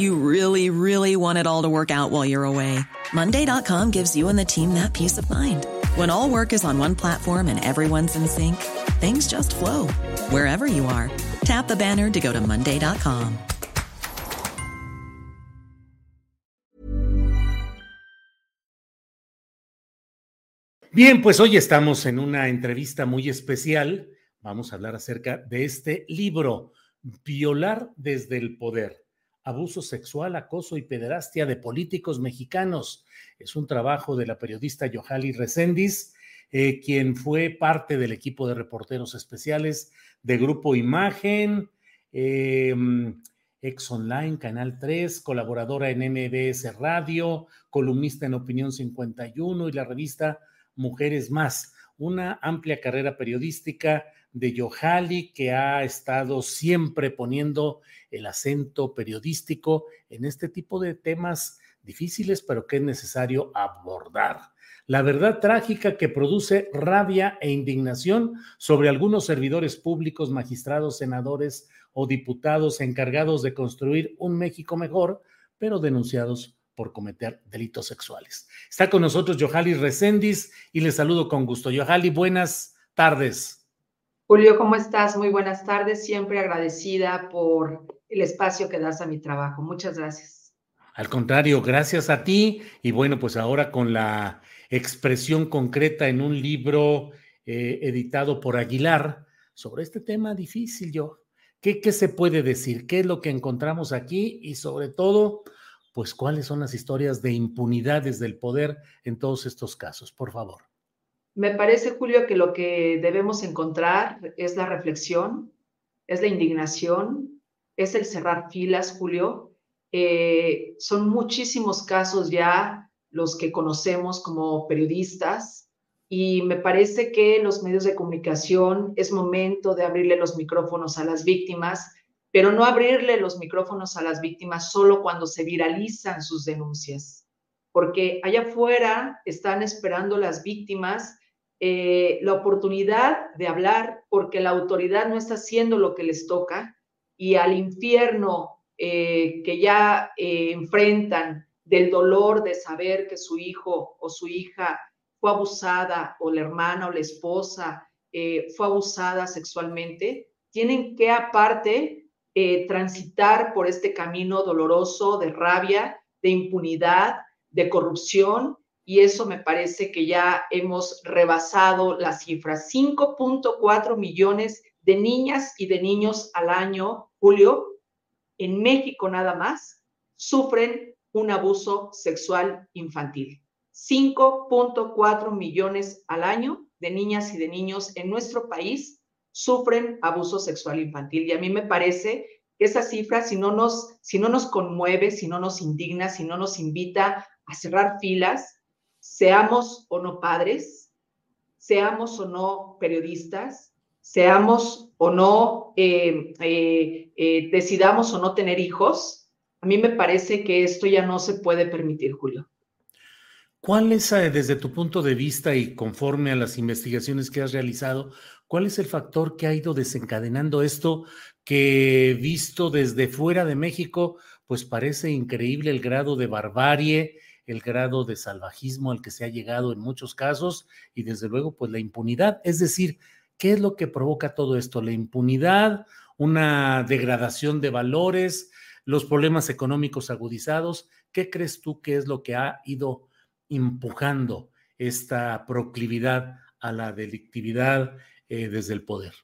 You really, really want it all to work out while you're away. Monday.com gives you and the team that peace of mind. When all work is on one platform and everyone's in sync, things just flow wherever you are. Tap the banner to go to Monday.com. Bien, pues hoy estamos en una entrevista muy especial. Vamos a hablar acerca de este libro, Violar desde el Poder abuso sexual, acoso y pederastia de políticos mexicanos. Es un trabajo de la periodista Yohali Reséndiz, eh, quien fue parte del equipo de reporteros especiales de Grupo Imagen, eh, Ex Online, Canal 3, colaboradora en MBS Radio, columnista en Opinión 51 y la revista Mujeres Más. Una amplia carrera periodística de Yohali que ha estado siempre poniendo el acento periodístico en este tipo de temas difíciles, pero que es necesario abordar. La verdad trágica que produce rabia e indignación sobre algunos servidores públicos, magistrados, senadores o diputados encargados de construir un México mejor, pero denunciados por cometer delitos sexuales. Está con nosotros Yohali Recendis y le saludo con gusto. Yohali, buenas tardes. Julio, ¿cómo estás? Muy buenas tardes. Siempre agradecida por el espacio que das a mi trabajo. Muchas gracias. Al contrario, gracias a ti. Y bueno, pues ahora con la expresión concreta en un libro eh, editado por Aguilar sobre este tema difícil, yo. ¿Qué, ¿Qué se puede decir? ¿Qué es lo que encontramos aquí? Y sobre todo, pues cuáles son las historias de impunidades del poder en todos estos casos. Por favor. Me parece, Julio, que lo que debemos encontrar es la reflexión, es la indignación, es el cerrar filas, Julio. Eh, son muchísimos casos ya los que conocemos como periodistas y me parece que los medios de comunicación es momento de abrirle los micrófonos a las víctimas, pero no abrirle los micrófonos a las víctimas solo cuando se viralizan sus denuncias, porque allá afuera están esperando las víctimas eh, la oportunidad de hablar porque la autoridad no está haciendo lo que les toca y al infierno eh, que ya eh, enfrentan del dolor de saber que su hijo o su hija fue abusada o la hermana o la esposa fue abusada sexualmente, tienen que aparte transitar por este camino doloroso de rabia, de impunidad, de corrupción y eso me parece que ya hemos rebasado la cifra. 5.4 millones de niñas y de niños al año, Julio, en México nada más, sufren un abuso sexual infantil. 5.4 millones al año de niñas y de niños en nuestro país sufren abuso sexual infantil. Y a mí me parece que esa cifra, si no nos, si no nos conmueve, si no nos indigna, si no nos invita a cerrar filas, seamos o no padres, seamos o no periodistas, seamos o no, eh, eh, eh, decidamos o no tener hijos, a mí me parece que esto ya no se puede permitir, Julio. ¿Cuál es, desde tu punto de vista y conforme a las investigaciones que has realizado, cuál es el factor que ha ido desencadenando esto que visto desde fuera de México, pues parece increíble el grado de barbarie, el grado de salvajismo al que se ha llegado en muchos casos y desde luego pues la impunidad. Es decir, ¿qué es lo que provoca todo esto? La impunidad, una degradación de valores, los problemas económicos agudizados. ¿Qué crees tú que es lo que ha ido empujando esta proclividad a la delictividad eh, desde el poder?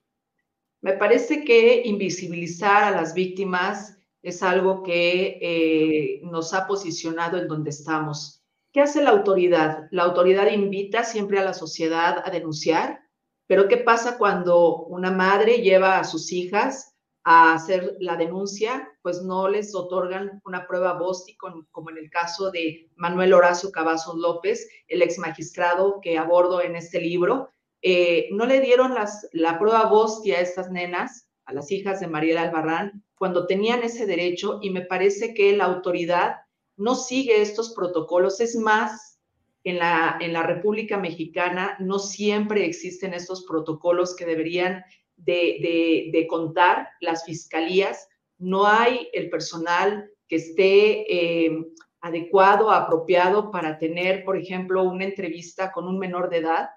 Me parece que invisibilizar a las víctimas es algo que eh, nos ha posicionado en donde estamos. ¿Qué hace la autoridad? La autoridad invita siempre a la sociedad a denunciar, pero ¿qué pasa cuando una madre lleva a sus hijas a hacer la denuncia? Pues no les otorgan una prueba BOSTI, como en el caso de Manuel Horacio Cavazos López, el ex magistrado que abordo en este libro. Eh, no le dieron las, la prueba BOSTI a estas nenas, a las hijas de Mariela Albarrán, cuando tenían ese derecho y me parece que la autoridad no sigue estos protocolos. Es más, en la, en la República Mexicana no siempre existen estos protocolos que deberían de, contar las fiscalías. No hay el personal que esté eh, adecuado, apropiado para tener, por ejemplo, una entrevista con un menor de edad.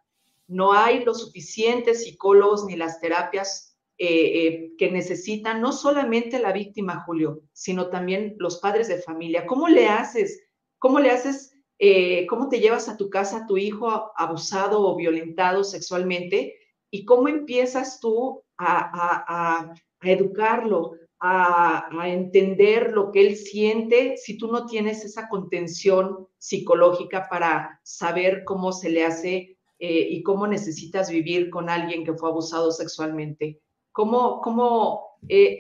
No hay los suficientes psicólogos ni las terapias eh, eh, que necesitan no solamente la víctima, Julio, sino también los padres de familia. ¿Cómo le haces? ¿Cómo le haces eh, cómo te llevas a tu casa a tu hijo abusado o violentado sexualmente y cómo empiezas tú a, educarlo, a, entender lo que él siente si tú no tienes esa contención psicológica para saber cómo se le hace y cómo necesitas vivir con alguien que fue abusado sexualmente. Cómo, cómo eh,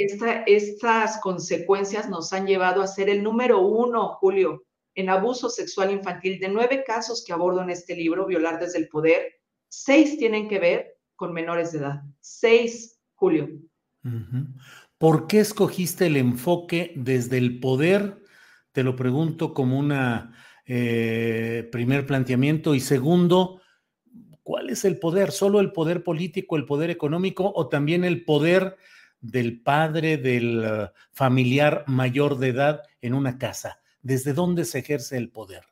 estas consecuencias nos han llevado a ser el número uno, Julio, en abuso sexual infantil. De nueve casos que abordo en este libro, Violar desde el Poder, seis tienen que ver con menores de edad. Seis, Julio. ¿Por qué escogiste el enfoque desde el poder? Te lo pregunto como un eh, primer planteamiento. Y segundo, ¿cuál es el poder? ¿Solo el poder político, el poder económico o también el poder del padre, del uh, familiar mayor de edad en una casa? ¿Desde dónde se ejerce el poder?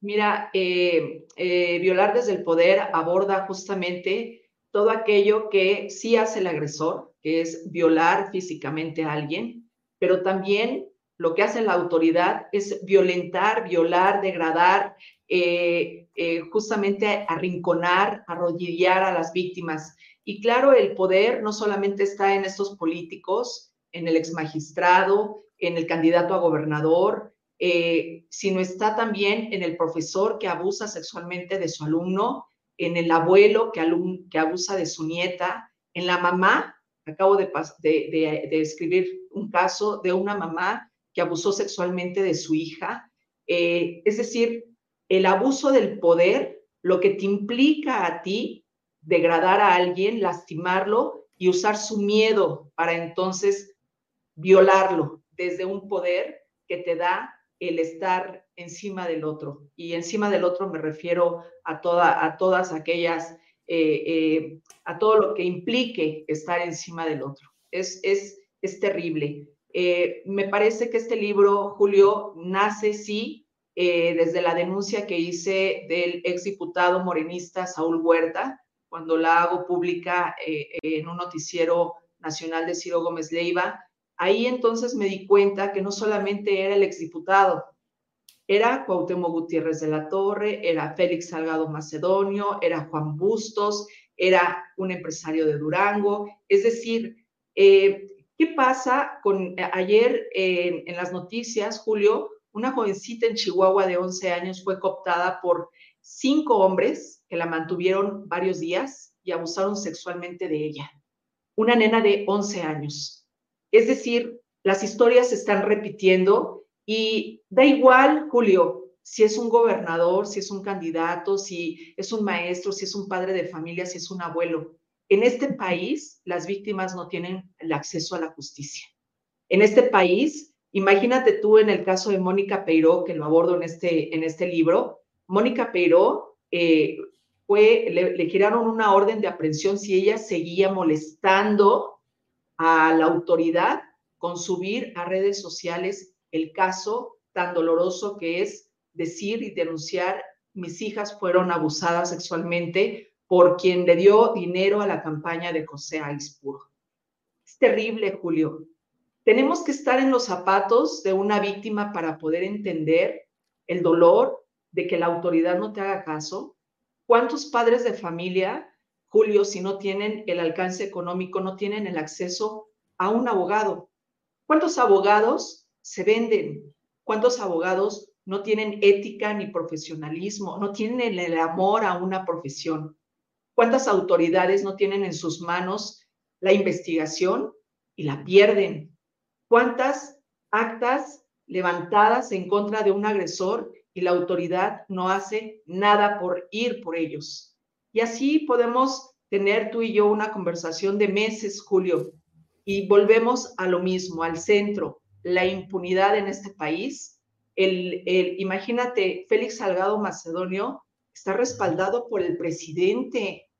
Mira, eh, eh, violar desde el poder aborda justamente todo aquello que sí hace el agresor, que es violar físicamente a alguien, pero también lo que hace la autoridad es violentar, violar, degradar, eh, justamente arrinconar, arrodillar a las víctimas. Y claro, el poder no solamente está en estos políticos, en el exmagistrado, en el candidato a gobernador, eh, sino está también en el profesor que abusa sexualmente de su alumno, en el abuelo que, que abusa de su nieta, en la mamá. Acabo de, de, escribir un caso de una mamá que abusó sexualmente de su hija. Eh, es decir, el abuso del poder, lo que te implica a ti degradar a alguien, lastimarlo y usar su miedo para entonces violarlo desde un poder que te da el estar encima del otro. Y encima del otro me refiero a, toda, a todas aquellas, eh, eh, a todo lo que implique estar encima del otro. Es, es, es terrible. Eh, me parece que este libro, Julio, nace, sí, desde la denuncia que hice del exdiputado morenista Saúl Huerta, cuando la hago pública en un noticiero nacional de Ciro Gómez Leiva, Ahí entonces me di cuenta que no solamente era el exdiputado, era Cuauhtémoc Gutiérrez de la Torre, era Félix Salgado Macedonio, era Juan Bustos, era un empresario de Durango. Es decir, eh, ¿qué pasa con eh, ayer en las noticias, Julio? Una jovencita en Chihuahua de 11 años fue cooptada por cinco hombres que la mantuvieron varios días y abusaron sexualmente de ella. Una nena de 11 años. Es decir, las historias se están repitiendo y da igual, Julio, si es un gobernador, si es un candidato, si es un maestro, si es un padre de familia, si es un abuelo. En este país, las víctimas no tienen el acceso a la justicia. En este país, imagínate tú en el caso de Mónica Peiró, que lo abordo en este, en este libro, Mónica Peiró eh, fue, le, le giraron una orden de aprehensión si ella seguía molestando a la autoridad con subir a redes sociales el caso tan doloroso que es decir y denunciar mis hijas fueron abusadas sexualmente por quien le dio dinero a la campaña de José Aispuro. Es terrible, Julio. Tenemos que estar en los zapatos de una víctima para poder entender el dolor de que la autoridad no te haga caso, ¿Cuántos padres de familia, Julio, si no tienen el alcance económico, no tienen el acceso a un abogado? ¿Cuántos abogados se venden? ¿Cuántos abogados no tienen ética ni profesionalismo, no tienen el amor a una profesión? ¿Cuántas autoridades no tienen en sus manos la investigación y la pierden? ¿Cuántas actas levantadas en contra de un agresor y la autoridad no hace nada por ir por ellos? Y así podemos tener tú y yo una conversación de meses, Julio, y volvemos a lo mismo, al centro, la impunidad en este país. El, el, imagínate, Félix Salgado Macedonio está respaldado por el presidente.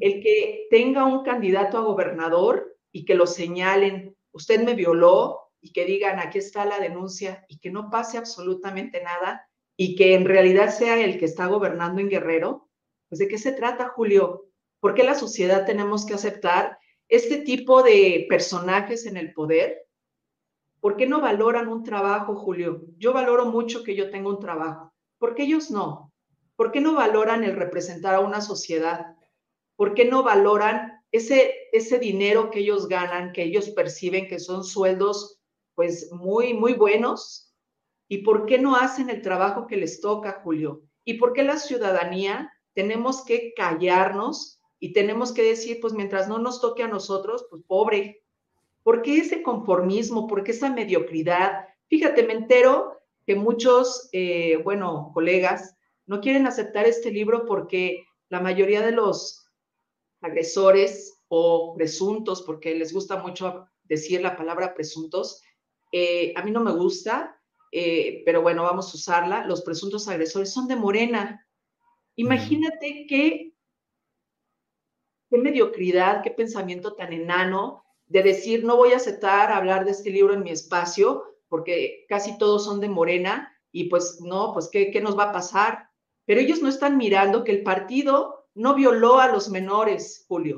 El que tenga un candidato a gobernador y que lo señalen, usted me violó y que digan, aquí está la denuncia y que no pase absolutamente nada y que en realidad sea el que está gobernando en Guerrero, pues de qué se trata, Julio? ¿Por qué la sociedad tenemos que aceptar este tipo de personajes en el poder? ¿Por qué no valoran un trabajo, Julio? Yo valoro mucho que yo tenga un trabajo. ¿Por qué ellos no? ¿Por qué no valoran el representar a una sociedad? ¿Por qué no valoran ese, ese dinero que ellos ganan, que ellos perciben que son sueldos pues muy, muy buenos? ¿Y por qué no hacen el trabajo que les toca, Julio? ¿Y por qué la ciudadanía tenemos que callarnos y tenemos que decir, pues mientras no nos toque a nosotros, pues pobre, ¿Por qué ese conformismo? ¿Por qué esa mediocridad? Fíjate, me entero que muchos, eh, bueno, colegas no quieren aceptar este libro porque la mayoría de los agresores o presuntos, porque les gusta mucho decir la palabra presuntos, eh, a mí no me gusta, eh, pero bueno, vamos a usarla, los presuntos agresores son de Morena. Imagínate qué, qué mediocridad, qué pensamiento tan enano de decir, no voy a aceptar hablar de este libro en mi espacio, porque casi todos son de Morena, y pues no, pues ¿qué, qué nos va a pasar? Pero ellos no están mirando que el partido no violó a los menores, Julio.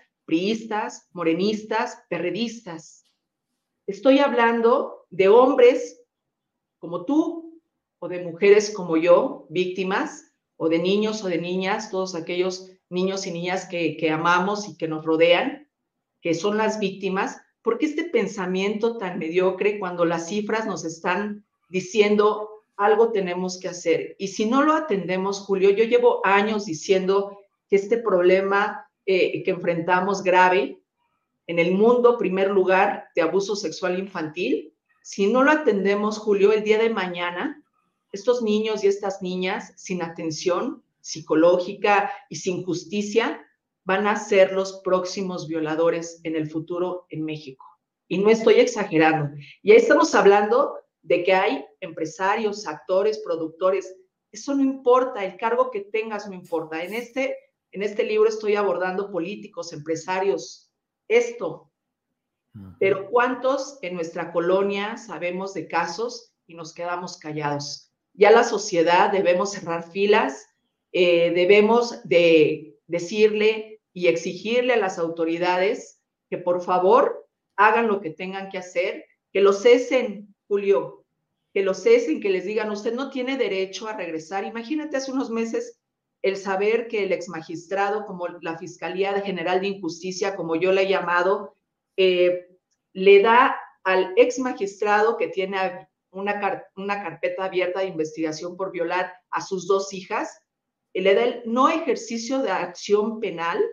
priistas, morenistas, perredistas. Estoy hablando de hombres como tú o de mujeres como yo, víctimas, o de niños o de niñas, todos aquellos niños y niñas que, que amamos y que nos rodean, que son las víctimas. ¿Por qué este pensamiento tan mediocre cuando las cifras nos están diciendo algo tenemos que hacer? Y si no lo atendemos, Julio, yo llevo años diciendo que este problema eh, que enfrentamos grave en el mundo, primer lugar, de abuso sexual infantil. Si no lo atendemos, Julio, el día de mañana, estos niños y estas niñas sin atención psicológica y sin justicia van a ser los próximos violadores en el futuro en México. Y no estoy exagerando. Y ahí estamos hablando de que hay empresarios, actores, productores. Eso no importa, el cargo que tengas no importa. En este en este libro estoy abordando políticos, empresarios, esto. Pero ¿cuántos en nuestra colonia sabemos de casos y nos quedamos callados? Ya la sociedad debemos cerrar filas, eh, debemos de decirle y exigirle a las autoridades que por favor hagan lo que tengan que hacer, que lo cesen, Julio, que lo cesen, que les digan, usted no tiene derecho a regresar. Imagínate hace unos meses el saber que el ex magistrado, como la Fiscalía General de Injusticia, como yo le he llamado, eh, le da al ex magistrado que tiene una, una carpeta abierta de investigación por violar a sus dos hijas, le da el no ejercicio de acción penal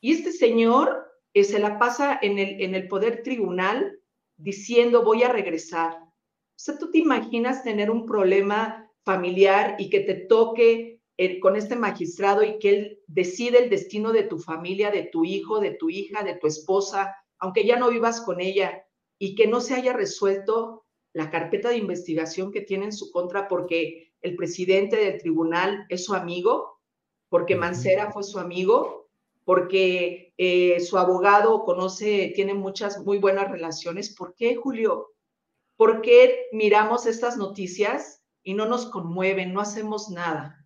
y este señor eh, se la pasa en el, en el poder tribunal diciendo voy a regresar. O sea, tú te imaginas tener un problema familiar y que te toque eh, con este magistrado y que él decide el destino de tu familia, de tu hijo, de tu hija, de tu esposa, aunque ya no vivas con ella y que no se haya resuelto la carpeta de investigación que tiene en su contra porque el presidente del tribunal es su amigo, porque Mancera fue su amigo, porque eh, su abogado conoce, tiene muchas muy buenas relaciones. ¿Por qué, Julio? ¿Por qué miramos estas noticias y no nos conmueven, no hacemos nada?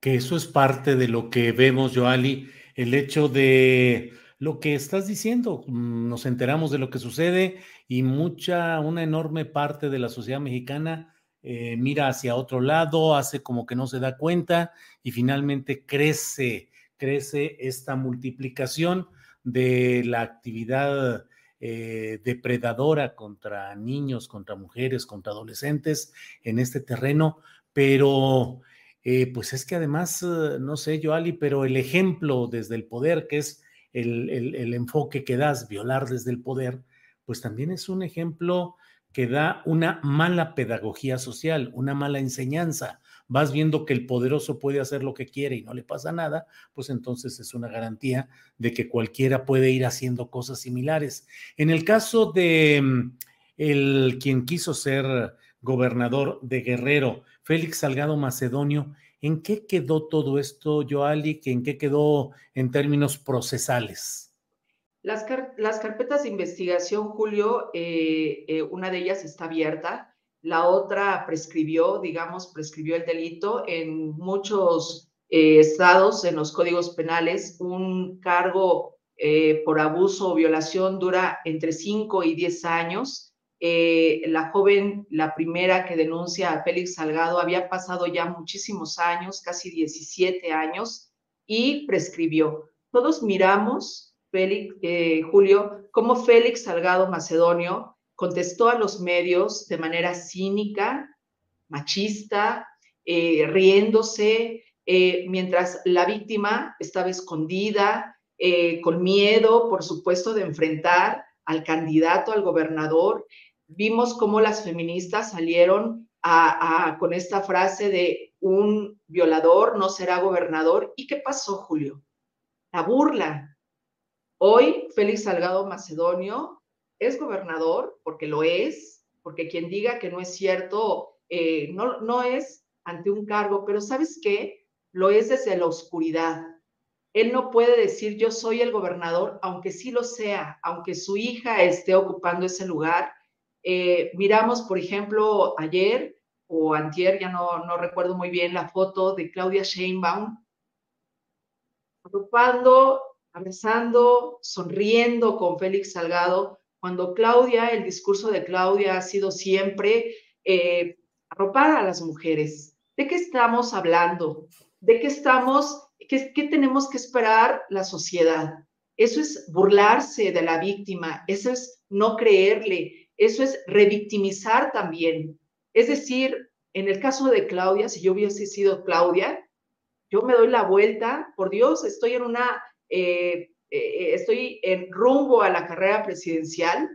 Que eso es parte de lo que vemos, Joali, el hecho de lo que estás diciendo. Mm, nos enteramos de lo que sucede y mucha, una enorme parte de la sociedad mexicana eh, mira hacia otro lado, hace como que no se da cuenta y finalmente crece, crece esta multiplicación de la actividad eh, depredadora contra niños, contra mujeres, contra adolescentes en este terreno, pero eh, pues es que además, no sé, Joali, pero el ejemplo desde el poder, que es el, enfoque que das, violar desde el poder, pues también es un ejemplo que da una mala pedagogía social, una mala enseñanza. Vas viendo que el poderoso puede hacer lo que quiere y no le pasa nada, pues entonces es una garantía de que cualquiera puede ir haciendo cosas similares. En el caso de mm, el quien quiso ser gobernador de Guerrero, Félix Salgado Macedonio, ¿En qué quedó todo esto, Joali? ¿En qué quedó en términos procesales? Las, carpetas de investigación, Julio, eh, eh, una de ellas está abierta, la otra prescribió, digamos, prescribió el delito en muchos eh, estados, en los códigos penales, un cargo por abuso o violación dura entre 5 y 10 años eh, la joven, la primera que denuncia a Félix Salgado, había pasado ya muchísimos años, casi 17 años, y prescribió. Todos miramos, Félix, eh, Julio, cómo Félix Salgado Macedonio contestó a los medios de manera cínica, machista, eh, riéndose, mientras la víctima estaba escondida, con miedo, por supuesto, de enfrentar al candidato, al gobernador, vimos cómo las feministas salieron con esta frase de un violador no será gobernador. ¿Y qué pasó, Julio? La burla. Hoy Félix Salgado Macedonio es gobernador porque lo es, porque quien diga que no es cierto, eh, no, no es ante un cargo, pero ¿sabes qué? Lo es desde la oscuridad. Él no puede decir yo soy el gobernador, aunque sí lo sea, aunque su hija esté ocupando ese lugar, eh, miramos, por ejemplo, ayer o antier, ya no, no recuerdo muy bien, la foto de Claudia Sheinbaum, agrupando, abrazando, sonriendo con Félix Salgado, cuando Claudia, el discurso de Claudia ha sido siempre eh, arropar a las mujeres. ¿De qué estamos hablando? ¿De qué estamos, qué, qué tenemos que esperar la sociedad? Eso es burlarse de la víctima, eso es no creerle, eso es revictimizar también. Es decir, en el caso de Claudia, si yo hubiese sido Claudia, yo me doy la vuelta, por Dios, estoy en una, eh, eh, estoy en rumbo a la carrera presidencial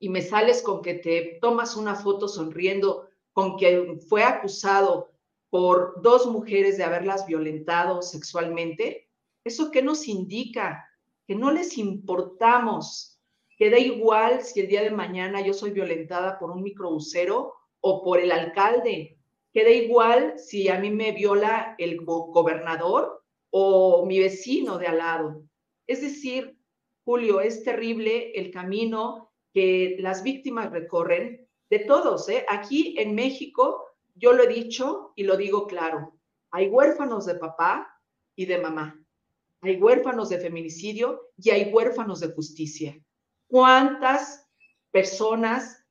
y me sales con que te tomas una foto sonriendo con que fue acusado por dos mujeres de haberlas violentado sexualmente, ¿eso qué nos indica? Que no les importamos, que da igual si el día de mañana yo soy violentada por un microbusero o por el alcalde, que da igual si a mí me viola el gobernador o mi vecino de al lado. Es decir, Julio, es terrible el camino que las víctimas recorren, de todos, ¿eh? Aquí en México, yo lo he dicho y lo digo claro, hay huérfanos de papá y de mamá, hay huérfanos de feminicidio y hay huérfanos de justicia cuántas personas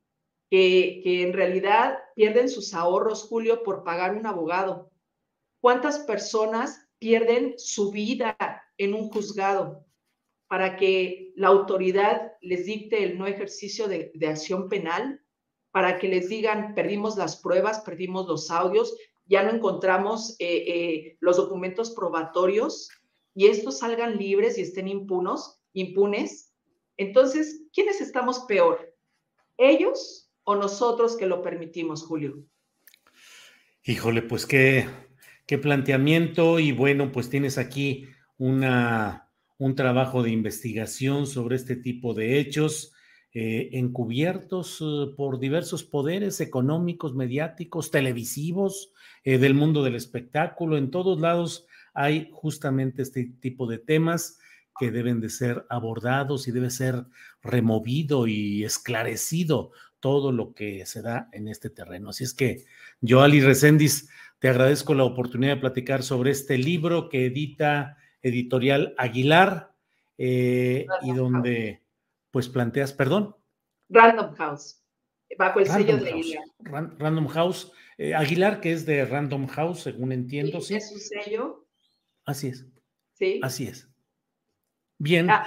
que, en realidad pierden sus ahorros, Julio, por pagar un abogado. ¿Cuántas personas pierden su vida en un juzgado? para que la autoridad les dicte el no ejercicio de, acción penal, para que les digan, perdimos las pruebas, perdimos los audios, ya no encontramos eh, eh, los documentos probatorios y estos salgan libres y estén impunos, impunes. Entonces, ¿quiénes estamos peor? ¿Ellos o nosotros que lo permitimos, Julio? Híjole, pues qué, qué planteamiento y bueno, pues tienes aquí una, un trabajo de investigación sobre este tipo de hechos eh, encubiertos eh, por diversos poderes económicos, mediáticos, televisivos, eh, del mundo del espectáculo. En todos lados hay justamente este tipo de temas que deben de ser abordados y debe ser removido y esclarecido todo lo que se da en este terreno. Así es que, Joali Recendis, te agradezco la oportunidad de platicar sobre este libro que edita Editorial Aguilar eh, y donde pues planteas, perdón. Random House, bajo el sello de Aguilar. Random House, eh, Aguilar, que es de Random House, según entiendo, ¿sí? Es su sello. Así es. Sí. Así es. Bien. Ah,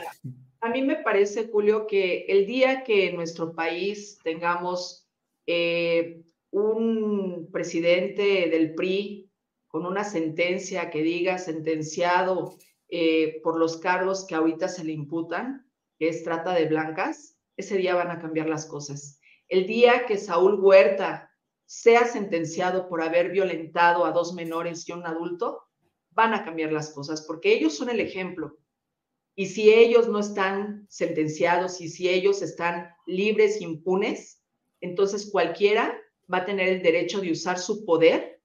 a, mí me parece, Julio, que el día que en nuestro país tengamos eh, un presidente del PRI con una sentencia que diga sentenciado eh, por los cargos que ahorita se le imputan, que es trata de blancas, ese día van a cambiar las cosas. El día que Saúl Huerta sea sentenciado por haber violentado a dos menores y un adulto, van a cambiar las cosas, porque ellos son el ejemplo. Y si ellos no están sentenciados y si ellos están libres, impunes, entonces cualquiera va a tener el derecho de usar su poder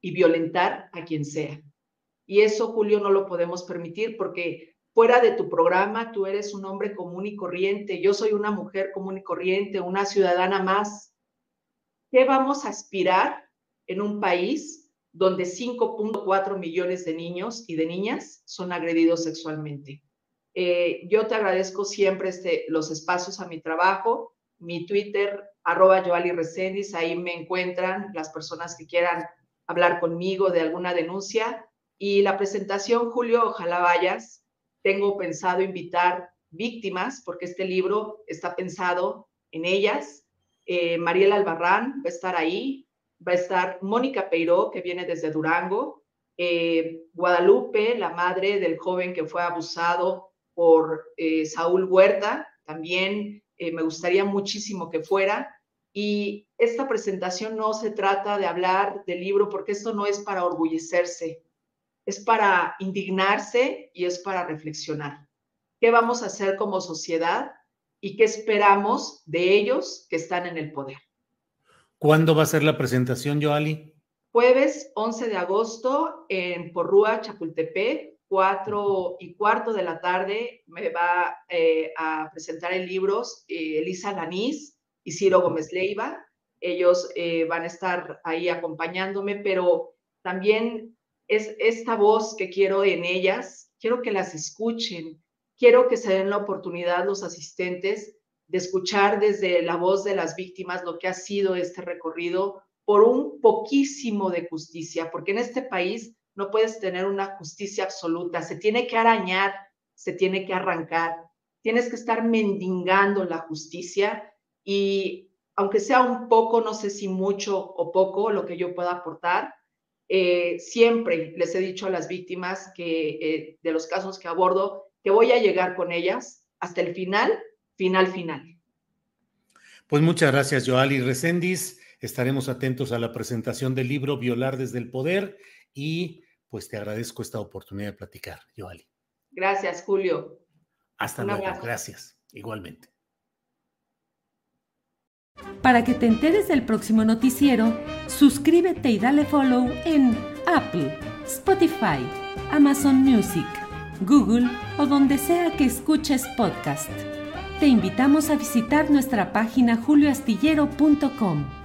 y violentar a quien sea. Y eso, Julio, no lo podemos permitir porque fuera de tu programa tú eres un hombre común y corriente, yo soy una mujer común y corriente, una ciudadana más. ¿Qué vamos a aspirar en un país donde 5.4 millones de niños y de niñas son agredidos sexualmente? Eh, yo te agradezco siempre este, los espacios a mi trabajo, mi Twitter, arroba Joali ahí me encuentran las personas que quieran hablar conmigo de alguna denuncia y la presentación, Julio, ojalá vayas. Tengo pensado invitar víctimas, porque este libro está pensado en ellas. Eh, Mariela Albarrán va a estar ahí, va a estar Mónica Peiró, que viene desde Durango, eh, Guadalupe, la madre del joven que fue abusado por eh, Saúl Huerta, también me gustaría muchísimo que fuera. Y esta presentación no se trata de hablar del libro, porque esto no es para orgullecerse, es para indignarse y es para reflexionar. ¿Qué vamos a hacer como sociedad y qué esperamos de ellos que están en el poder? ¿Cuándo va a ser la presentación, Joali? Jueves 11 de agosto en Porrúa, Chapultepec, 4 y cuarto de la tarde me va eh, a presentar el libro eh, Elisa Lanís y Ciro Gómez Leiva. Ellos eh, van a estar ahí acompañándome, pero también es esta voz que quiero en ellas, quiero que las escuchen, quiero que se den la oportunidad los asistentes de escuchar desde la voz de las víctimas lo que ha sido este recorrido por un poquísimo de justicia, porque en este país no puedes tener una justicia absoluta, se tiene que arañar, se tiene que arrancar, tienes que estar mendigando la justicia y aunque sea un poco, no sé si mucho o poco lo que yo pueda aportar, eh, siempre les he dicho a las víctimas que eh, de los casos que abordo que voy a llegar con ellas hasta el final, final, final. Pues muchas gracias, Joali Recendis. Estaremos atentos a la presentación del libro Violar desde el Poder y pues te agradezco esta oportunidad de platicar, Joali. Gracias, Julio. Hasta luego. Gracias. Igualmente. Para que te enteres del próximo noticiero, suscríbete y dale follow en Apple, Spotify, Amazon Music, Google o donde sea que escuches podcast. Te invitamos a visitar nuestra página julioastillero.com.